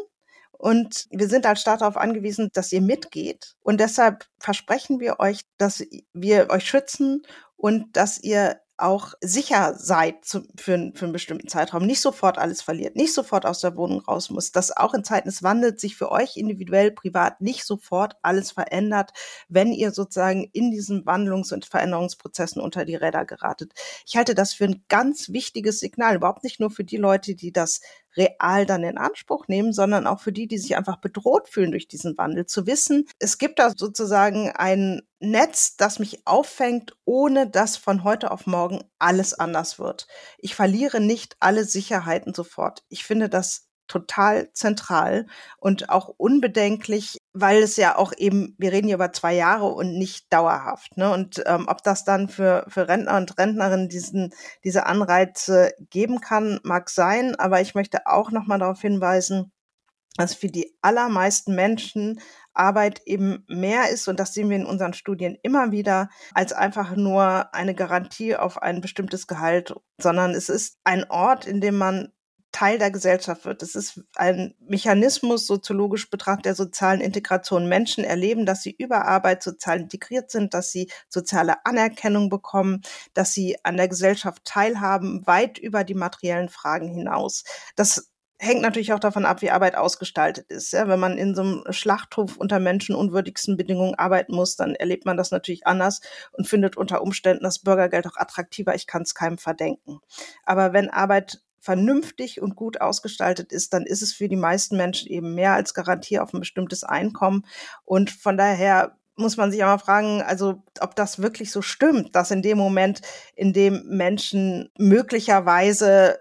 Und wir sind als Staat darauf angewiesen, dass ihr mitgeht. Und deshalb versprechen wir euch, dass wir euch schützen und dass ihr auch sicher seid zu, für, für einen bestimmten Zeitraum, nicht sofort alles verliert, nicht sofort aus der Wohnung raus muss, dass auch in Zeiten des Wandels sich für euch individuell, privat nicht sofort alles verändert, wenn ihr sozusagen in diesen Wandlungs- und Veränderungsprozessen unter die Räder geratet. Ich halte das für ein ganz wichtiges Signal, überhaupt nicht nur für die Leute, die das real dann in Anspruch nehmen, sondern auch für die, die sich einfach bedroht fühlen durch diesen Wandel, zu wissen, es gibt da sozusagen ein Netz, das mich auffängt, ohne dass von heute auf morgen alles anders wird. Ich verliere nicht alle Sicherheiten sofort. Ich finde das total zentral und auch unbedenklich, weil es ja auch eben, wir reden hier über zwei Jahre und nicht dauerhaft. Ne? Und ähm, ob das dann für, für Rentner und Rentnerinnen diesen, diese Anreize geben kann, mag sein. Aber ich möchte auch nochmal darauf hinweisen, dass für die allermeisten Menschen Arbeit eben mehr ist, und das sehen wir in unseren Studien immer wieder, als einfach nur eine Garantie auf ein bestimmtes Gehalt, sondern es ist ein Ort, in dem man Teil der Gesellschaft wird. Es ist ein Mechanismus soziologisch betrachtet der sozialen Integration. Menschen erleben, dass sie über Arbeit sozial integriert sind, dass sie soziale Anerkennung bekommen, dass sie an der Gesellschaft teilhaben, weit über die materiellen Fragen hinaus. Das hängt natürlich auch davon ab, wie Arbeit ausgestaltet ist. Ja, wenn man in so einem Schlachthof unter menschenunwürdigsten Bedingungen arbeiten muss, dann erlebt man das natürlich anders und findet unter Umständen das Bürgergeld auch attraktiver. Ich kann es keinem verdenken. Aber wenn Arbeit vernünftig und gut ausgestaltet ist, dann ist es für die meisten Menschen eben mehr als Garantie auf ein bestimmtes Einkommen. Und von daher muss man sich aber fragen, also ob das wirklich so stimmt, dass in dem Moment, in dem Menschen möglicherweise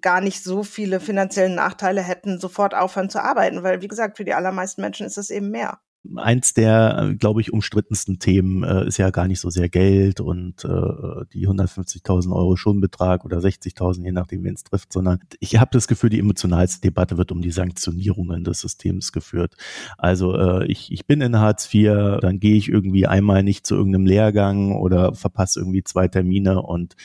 gar nicht so viele finanzielle Nachteile hätten, sofort aufhören zu arbeiten, weil wie gesagt, für die allermeisten Menschen ist es eben mehr eins der, glaube ich, umstrittensten Themen äh, ist ja gar nicht so sehr Geld und äh, die 150.000 Euro Schonbetrag oder 60.000, je nachdem, wen es trifft, sondern ich habe das Gefühl, die emotionalste Debatte wird um die Sanktionierungen des Systems geführt. Also äh, ich, ich bin in Hartz IV, dann gehe ich irgendwie einmal nicht zu irgendeinem Lehrgang oder verpasse irgendwie zwei Termine und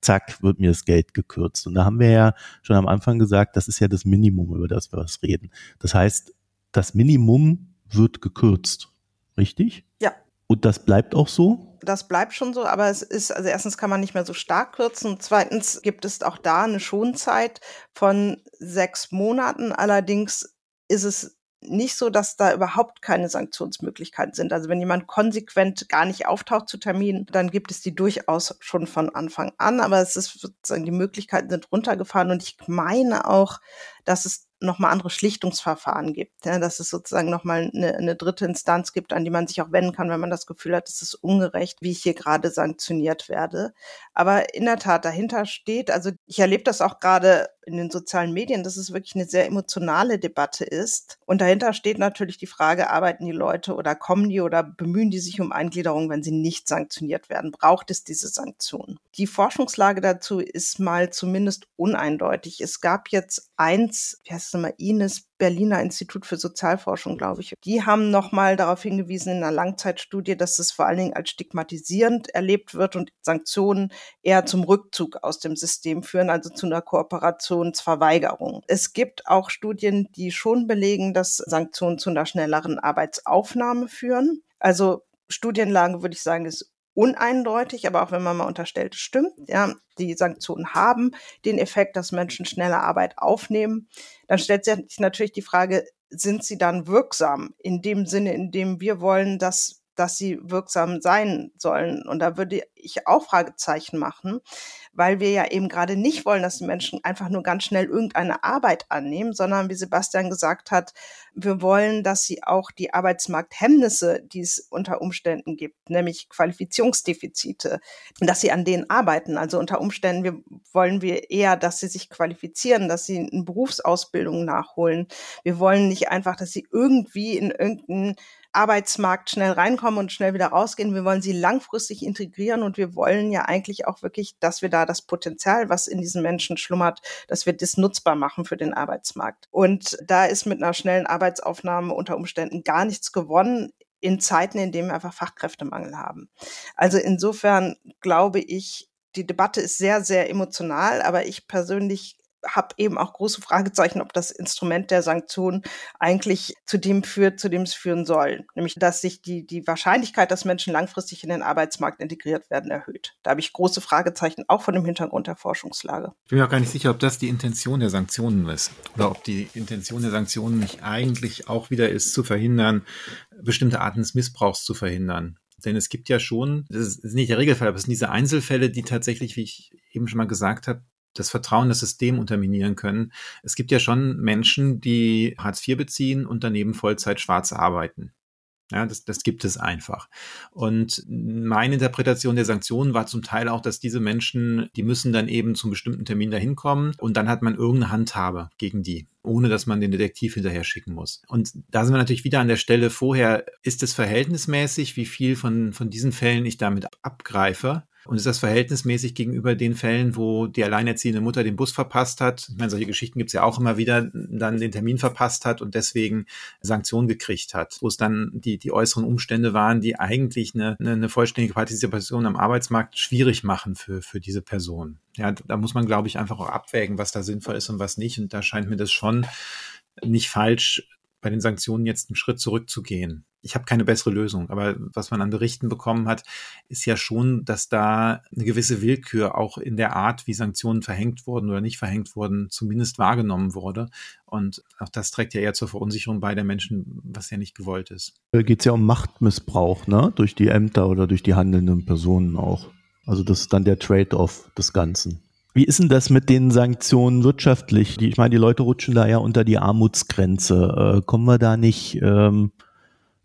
zack, wird mir das Geld gekürzt. Und da haben wir ja schon am Anfang gesagt, das ist ja das Minimum, über das wir was reden. Das heißt, das Minimum wird gekürzt. Richtig? Ja. Und das bleibt auch so? Das bleibt schon so, aber es ist, also erstens kann man nicht mehr so stark kürzen. Zweitens gibt es auch da eine Schonzeit von sechs Monaten. Allerdings ist es nicht so, dass da überhaupt keine Sanktionsmöglichkeiten sind. Also wenn jemand konsequent gar nicht auftaucht zu Terminen, dann gibt es die durchaus schon von Anfang an. Aber es ist sozusagen, die Möglichkeiten sind runtergefahren und ich meine auch, dass es nochmal andere Schlichtungsverfahren gibt, ja, dass es sozusagen nochmal eine, eine dritte Instanz gibt, an die man sich auch wenden kann, wenn man das Gefühl hat, es ist ungerecht, wie ich hier gerade sanktioniert werde. Aber in der Tat, dahinter steht, also ich erlebe das auch gerade in den sozialen Medien, dass es wirklich eine sehr emotionale Debatte ist. Und dahinter steht natürlich die Frage, arbeiten die Leute oder kommen die oder bemühen die sich um Eingliederung, wenn sie nicht sanktioniert werden? Braucht es diese Sanktionen? Die Forschungslage dazu ist mal zumindest uneindeutig. Es gab jetzt eins, wie heißt es nochmal, Ines Berliner Institut für Sozialforschung, glaube ich. Die haben nochmal darauf hingewiesen in einer Langzeitstudie, dass es vor allen Dingen als stigmatisierend erlebt wird und Sanktionen eher zum Rückzug aus dem System führen, also zu einer Kooperationsverweigerung. Es gibt auch Studien, die schon belegen, dass Sanktionen zu einer schnelleren Arbeitsaufnahme führen. Also Studienlage würde ich sagen, ist uneindeutig, aber auch wenn man mal unterstellt, stimmt, ja, die Sanktionen haben den Effekt, dass Menschen schneller Arbeit aufnehmen, dann stellt sich natürlich die Frage, sind sie dann wirksam in dem Sinne, in dem wir wollen, dass dass sie wirksam sein sollen. Und da würde ich auch Fragezeichen machen, weil wir ja eben gerade nicht wollen, dass die Menschen einfach nur ganz schnell irgendeine Arbeit annehmen, sondern wie Sebastian gesagt hat, wir wollen, dass sie auch die Arbeitsmarkthemmnisse, die es unter Umständen gibt, nämlich Qualifizierungsdefizite, dass sie an denen arbeiten. Also unter Umständen wir, wollen wir eher, dass sie sich qualifizieren, dass sie eine Berufsausbildung nachholen. Wir wollen nicht einfach, dass sie irgendwie in irgendeinen Arbeitsmarkt schnell reinkommen und schnell wieder rausgehen. Wir wollen sie langfristig integrieren und wir wollen ja eigentlich auch wirklich, dass wir da das Potenzial, was in diesen Menschen schlummert, dass wir das nutzbar machen für den Arbeitsmarkt. Und da ist mit einer schnellen Arbeitsaufnahme unter Umständen gar nichts gewonnen in Zeiten, in denen wir einfach Fachkräftemangel haben. Also insofern glaube ich, die Debatte ist sehr, sehr emotional, aber ich persönlich habe eben auch große Fragezeichen, ob das Instrument der Sanktionen eigentlich zu dem führt, zu dem es führen soll. Nämlich, dass sich die, die Wahrscheinlichkeit, dass Menschen langfristig in den Arbeitsmarkt integriert werden, erhöht. Da habe ich große Fragezeichen, auch von dem Hintergrund der Forschungslage. Ich bin mir auch gar nicht sicher, ob das die Intention der Sanktionen ist. Oder ob die Intention der Sanktionen nicht eigentlich auch wieder ist, zu verhindern, bestimmte Arten des Missbrauchs zu verhindern. Denn es gibt ja schon, das ist nicht der Regelfall, aber es sind diese Einzelfälle, die tatsächlich, wie ich eben schon mal gesagt habe, das Vertrauen das System unterminieren können. Es gibt ja schon Menschen, die Hartz IV beziehen und daneben Vollzeit schwarz arbeiten. Ja, das, das gibt es einfach. Und meine Interpretation der Sanktionen war zum Teil auch, dass diese Menschen, die müssen dann eben zum bestimmten Termin dahin kommen und dann hat man irgendeine Handhabe gegen die, ohne dass man den Detektiv hinterher schicken muss. Und da sind wir natürlich wieder an der Stelle vorher, ist es verhältnismäßig, wie viel von, von diesen Fällen ich damit abgreife? Und ist das verhältnismäßig gegenüber den Fällen, wo die alleinerziehende Mutter den Bus verpasst hat? Ich meine, solche Geschichten gibt es ja auch immer wieder, dann den Termin verpasst hat und deswegen Sanktionen gekriegt hat, wo es dann die, die äußeren Umstände waren, die eigentlich eine, eine, vollständige Partizipation am Arbeitsmarkt schwierig machen für, für diese Person. Ja, da muss man, glaube ich, einfach auch abwägen, was da sinnvoll ist und was nicht. Und da scheint mir das schon nicht falsch, bei den Sanktionen jetzt einen Schritt zurückzugehen ich habe keine bessere Lösung, aber was man an Berichten bekommen hat, ist ja schon, dass da eine gewisse Willkür auch in der Art, wie Sanktionen verhängt wurden oder nicht verhängt wurden, zumindest wahrgenommen wurde. Und auch das trägt ja eher zur Verunsicherung bei der Menschen, was ja nicht gewollt ist. Da geht es ja um Machtmissbrauch, ne? Durch die Ämter oder durch die handelnden Personen auch. Also das ist dann der Trade-off des Ganzen. Wie ist denn das mit den Sanktionen wirtschaftlich? Ich meine, die Leute rutschen da ja unter die Armutsgrenze. Äh, kommen wir da nicht ähm,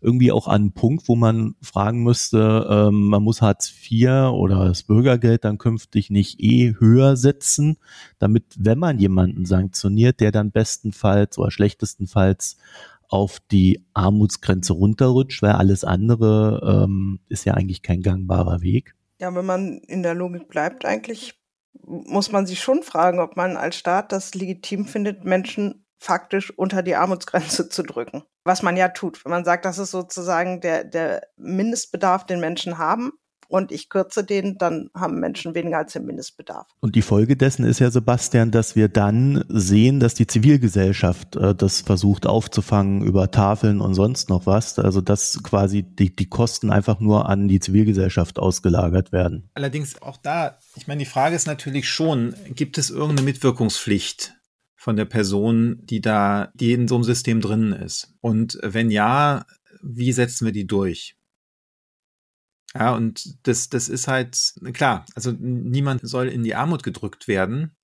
irgendwie auch an einen Punkt, wo man fragen müsste, ähm, man muss Hartz IV oder das Bürgergeld dann künftig nicht eh höher setzen, damit, wenn man jemanden sanktioniert, der dann bestenfalls oder schlechtestenfalls auf die Armutsgrenze runterrutscht, weil alles andere ähm, ist ja eigentlich kein gangbarer Weg. Ja, wenn man in der Logik bleibt, eigentlich muss man sich schon fragen, ob man als Staat das legitim findet, Menschen faktisch unter die Armutsgrenze zu drücken. Was man ja tut, wenn man sagt, das ist sozusagen der, der Mindestbedarf, den Menschen haben, und ich kürze den, dann haben Menschen weniger als den Mindestbedarf. Und die Folge dessen ist ja, Sebastian, dass wir dann sehen, dass die Zivilgesellschaft äh, das versucht aufzufangen über Tafeln und sonst noch was. Also dass quasi die, die Kosten einfach nur an die Zivilgesellschaft ausgelagert werden. Allerdings auch da, ich meine, die Frage ist natürlich schon, gibt es irgendeine Mitwirkungspflicht? von der Person, die da, die in so einem System drin ist. Und wenn ja, wie setzen wir die durch? Ja, und das, das ist halt, klar, also niemand soll in die Armut gedrückt werden,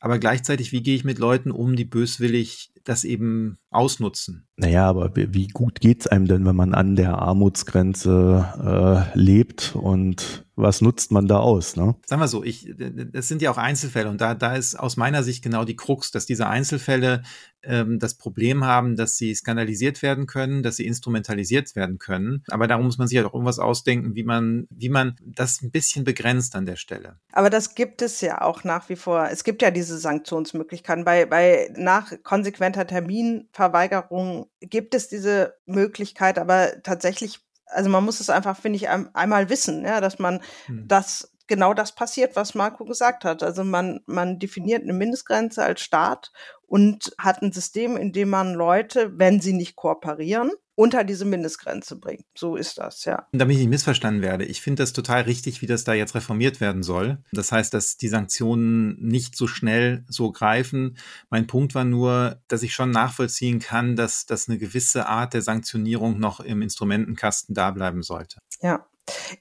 aber gleichzeitig, wie gehe ich mit Leuten um, die böswillig das eben ausnutzen? Naja, aber wie gut geht's einem denn, wenn man an der Armutsgrenze äh, lebt und was nutzt man da aus? Ne? Sagen wir so, ich, das sind ja auch Einzelfälle und da, da ist aus meiner Sicht genau die Krux, dass diese Einzelfälle ähm, das Problem haben, dass sie skandalisiert werden können, dass sie instrumentalisiert werden können. Aber darum muss man sich ja halt auch irgendwas ausdenken, wie man, wie man das ein bisschen begrenzt an der Stelle. Aber das gibt es ja auch nach wie vor. Es gibt ja diese Sanktionsmöglichkeiten. Bei, bei nach konsequenter Terminverweigerung gibt es diese Möglichkeit, aber tatsächlich also man muss es einfach, finde ich, einmal wissen, ja, dass man hm. das genau das passiert, was Marco gesagt hat. Also man, man definiert eine Mindestgrenze als Staat und hat ein System, in dem man Leute, wenn sie nicht kooperieren, unter diese Mindestgrenze bringt. So ist das, ja. Damit ich nicht missverstanden werde, ich finde das total richtig, wie das da jetzt reformiert werden soll. Das heißt, dass die Sanktionen nicht so schnell so greifen. Mein Punkt war nur, dass ich schon nachvollziehen kann, dass, dass eine gewisse Art der Sanktionierung noch im Instrumentenkasten da bleiben sollte. Ja,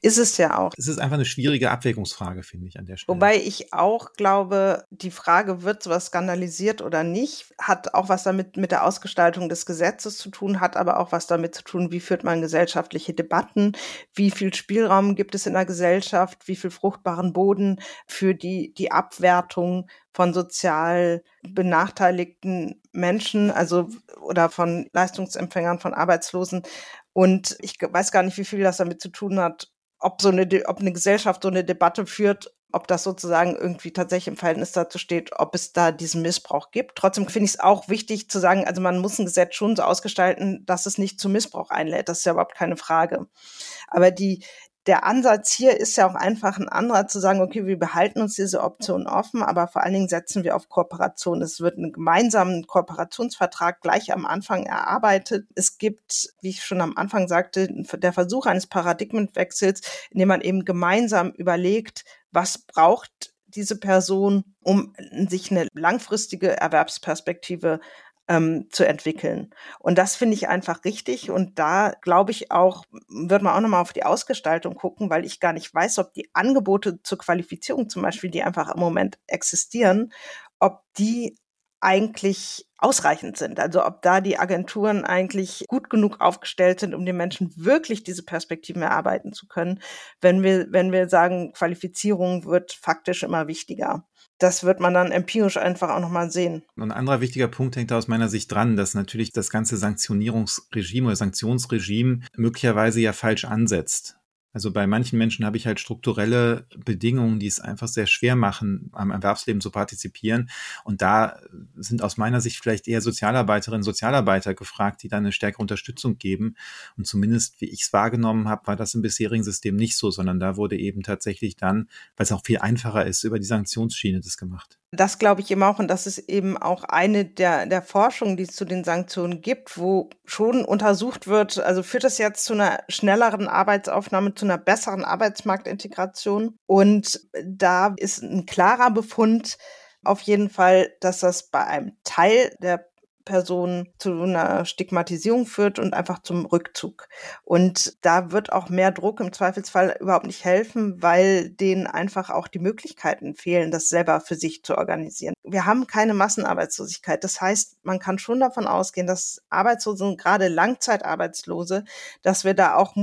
ist es ja auch. Es ist einfach eine schwierige Abwägungsfrage, finde ich, an der Stelle. Wobei ich auch glaube, die Frage, wird sowas skandalisiert oder nicht, hat auch was damit mit der Ausgestaltung des Gesetzes zu tun, hat aber auch was damit zu tun, wie führt man gesellschaftliche Debatten, wie viel Spielraum gibt es in der Gesellschaft, wie viel fruchtbaren Boden für die, die Abwertung von sozial benachteiligten Menschen, also oder von Leistungsempfängern, von Arbeitslosen. Und ich weiß gar nicht, wie viel das damit zu tun hat, ob so eine, ob eine Gesellschaft so eine Debatte führt, ob das sozusagen irgendwie tatsächlich im Verhältnis dazu steht, ob es da diesen Missbrauch gibt. Trotzdem finde ich es auch wichtig zu sagen, also man muss ein Gesetz schon so ausgestalten, dass es nicht zu Missbrauch einlädt. Das ist ja überhaupt keine Frage. Aber die, der Ansatz hier ist ja auch einfach ein anderer, zu sagen, okay, wir behalten uns diese Option offen, aber vor allen Dingen setzen wir auf Kooperation. Es wird einen gemeinsamen Kooperationsvertrag gleich am Anfang erarbeitet. Es gibt, wie ich schon am Anfang sagte, der Versuch eines Paradigmenwechsels, in dem man eben gemeinsam überlegt, was braucht diese Person, um sich eine langfristige Erwerbsperspektive ähm, zu entwickeln. Und das finde ich einfach richtig. Und da glaube ich auch, wird man auch nochmal auf die Ausgestaltung gucken, weil ich gar nicht weiß, ob die Angebote zur Qualifizierung zum Beispiel, die einfach im Moment existieren, ob die eigentlich ausreichend sind. Also ob da die Agenturen eigentlich gut genug aufgestellt sind, um den Menschen wirklich diese Perspektiven erarbeiten zu können, wenn wir, wenn wir sagen, Qualifizierung wird faktisch immer wichtiger das wird man dann empirisch einfach auch nochmal sehen. Ein anderer wichtiger Punkt hängt da aus meiner Sicht dran, dass natürlich das ganze Sanktionierungsregime oder Sanktionsregime möglicherweise ja falsch ansetzt. Also bei manchen Menschen habe ich halt strukturelle Bedingungen, die es einfach sehr schwer machen, am Erwerbsleben zu partizipieren. Und da sind aus meiner Sicht vielleicht eher Sozialarbeiterinnen, Sozialarbeiter gefragt, die dann eine stärkere Unterstützung geben. Und zumindest, wie ich es wahrgenommen habe, war das im bisherigen System nicht so, sondern da wurde eben tatsächlich dann, weil es auch viel einfacher ist, über die Sanktionsschiene das gemacht. Das glaube ich eben auch. Und das ist eben auch eine der, der Forschungen, die es zu den Sanktionen gibt, wo schon untersucht wird, also führt das jetzt zu einer schnelleren Arbeitsaufnahme, zu einer besseren Arbeitsmarktintegration. Und da ist ein klarer Befund auf jeden Fall, dass das bei einem Teil der Personen zu einer Stigmatisierung führt und einfach zum Rückzug. Und da wird auch mehr Druck im Zweifelsfall überhaupt nicht helfen, weil denen einfach auch die Möglichkeiten fehlen, das selber für sich zu organisieren. Wir haben keine Massenarbeitslosigkeit. Das heißt, man kann schon davon ausgehen, dass Arbeitslose, gerade Langzeitarbeitslose, dass wir da auch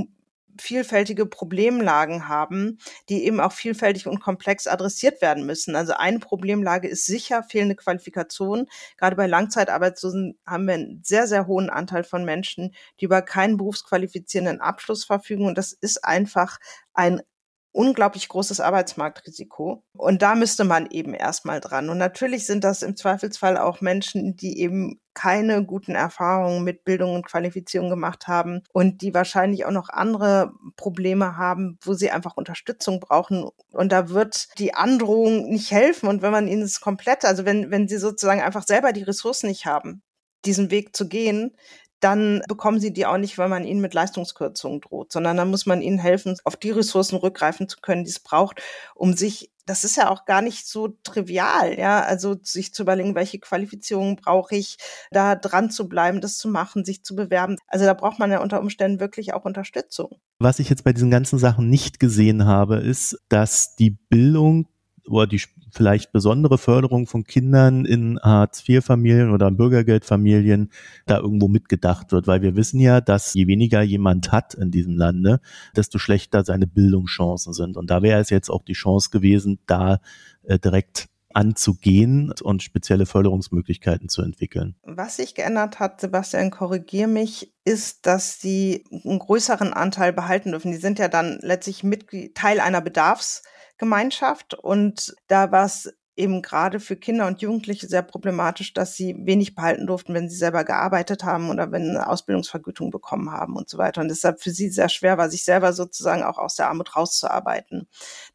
vielfältige Problemlagen haben, die eben auch vielfältig und komplex adressiert werden müssen. Also eine Problemlage ist sicher fehlende Qualifikation. Gerade bei Langzeitarbeitslosen haben wir einen sehr, sehr hohen Anteil von Menschen, die über keinen berufsqualifizierenden Abschluss verfügen. Und das ist einfach ein unglaublich großes Arbeitsmarktrisiko. Und da müsste man eben erstmal dran. Und natürlich sind das im Zweifelsfall auch Menschen, die eben keine guten Erfahrungen mit Bildung und Qualifizierung gemacht haben und die wahrscheinlich auch noch andere Probleme haben, wo sie einfach Unterstützung brauchen. Und da wird die Androhung nicht helfen. Und wenn man ihnen es komplett, also wenn, wenn sie sozusagen einfach selber die Ressourcen nicht haben, diesen Weg zu gehen, dann bekommen sie die auch nicht, weil man ihnen mit Leistungskürzungen droht, sondern dann muss man ihnen helfen, auf die Ressourcen rückgreifen zu können, die es braucht, um sich das ist ja auch gar nicht so trivial, ja, also sich zu überlegen, welche Qualifizierungen brauche ich, da dran zu bleiben, das zu machen, sich zu bewerben. Also da braucht man ja unter Umständen wirklich auch Unterstützung. Was ich jetzt bei diesen ganzen Sachen nicht gesehen habe, ist, dass die Bildung oder die vielleicht besondere Förderung von Kindern in Hartz-IV-Familien oder Bürgergeldfamilien da irgendwo mitgedacht wird, weil wir wissen ja, dass je weniger jemand hat in diesem Lande, desto schlechter seine Bildungschancen sind. Und da wäre es jetzt auch die Chance gewesen, da äh, direkt anzugehen und spezielle Förderungsmöglichkeiten zu entwickeln. Was sich geändert hat, Sebastian, korrigier mich, ist, dass sie einen größeren Anteil behalten dürfen. Die sind ja dann letztlich Mitglied, Teil einer Bedarfs- Gemeinschaft. Und da war es eben gerade für Kinder und Jugendliche sehr problematisch, dass sie wenig behalten durften, wenn sie selber gearbeitet haben oder wenn eine Ausbildungsvergütung bekommen haben und so weiter. Und deshalb für sie sehr schwer war, sich selber sozusagen auch aus der Armut rauszuarbeiten.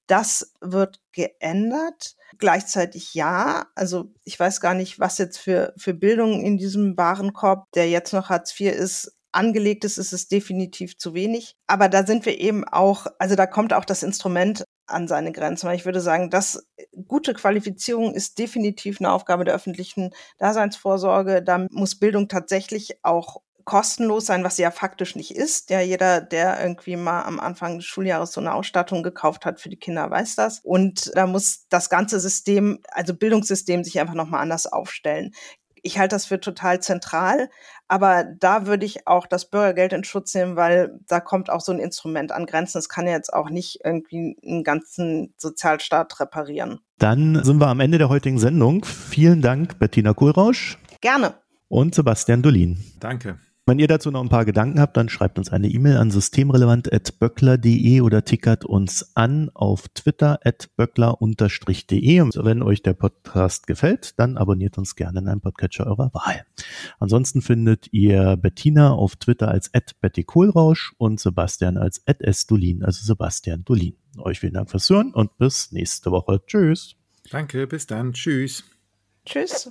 Das wird geändert. Gleichzeitig ja. Also ich weiß gar nicht, was jetzt für, für Bildung in diesem Warenkorb, der jetzt noch Hartz IV ist, angelegt ist, ist es definitiv zu wenig. Aber da sind wir eben auch, also da kommt auch das Instrument an seine Grenzen. Weil ich würde sagen, dass gute Qualifizierung ist definitiv eine Aufgabe der öffentlichen Daseinsvorsorge. Da muss Bildung tatsächlich auch kostenlos sein, was sie ja faktisch nicht ist. Ja, jeder, der irgendwie mal am Anfang des Schuljahres so eine Ausstattung gekauft hat für die Kinder, weiß das. Und da muss das ganze System, also Bildungssystem, sich einfach nochmal anders aufstellen ich halte das für total zentral. Aber da würde ich auch das Bürgergeld in Schutz nehmen, weil da kommt auch so ein Instrument an Grenzen. Es kann ja jetzt auch nicht irgendwie einen ganzen Sozialstaat reparieren. Dann sind wir am Ende der heutigen Sendung. Vielen Dank, Bettina Kohlrausch. Gerne. Und Sebastian Dolin. Danke. Wenn ihr dazu noch ein paar Gedanken habt, dann schreibt uns eine E-Mail an systemrelevant.böckler.de oder tickert uns an auf Twitter at böckler-de. Und wenn euch der Podcast gefällt, dann abonniert uns gerne in einem Podcatcher eurer Wahl. Ansonsten findet ihr Bettina auf Twitter als at Betty Kohlrausch und Sebastian als at sdolin, also Sebastian Dolin. Euch vielen Dank fürs Hören und bis nächste Woche. Tschüss. Danke, bis dann. Tschüss. Tschüss.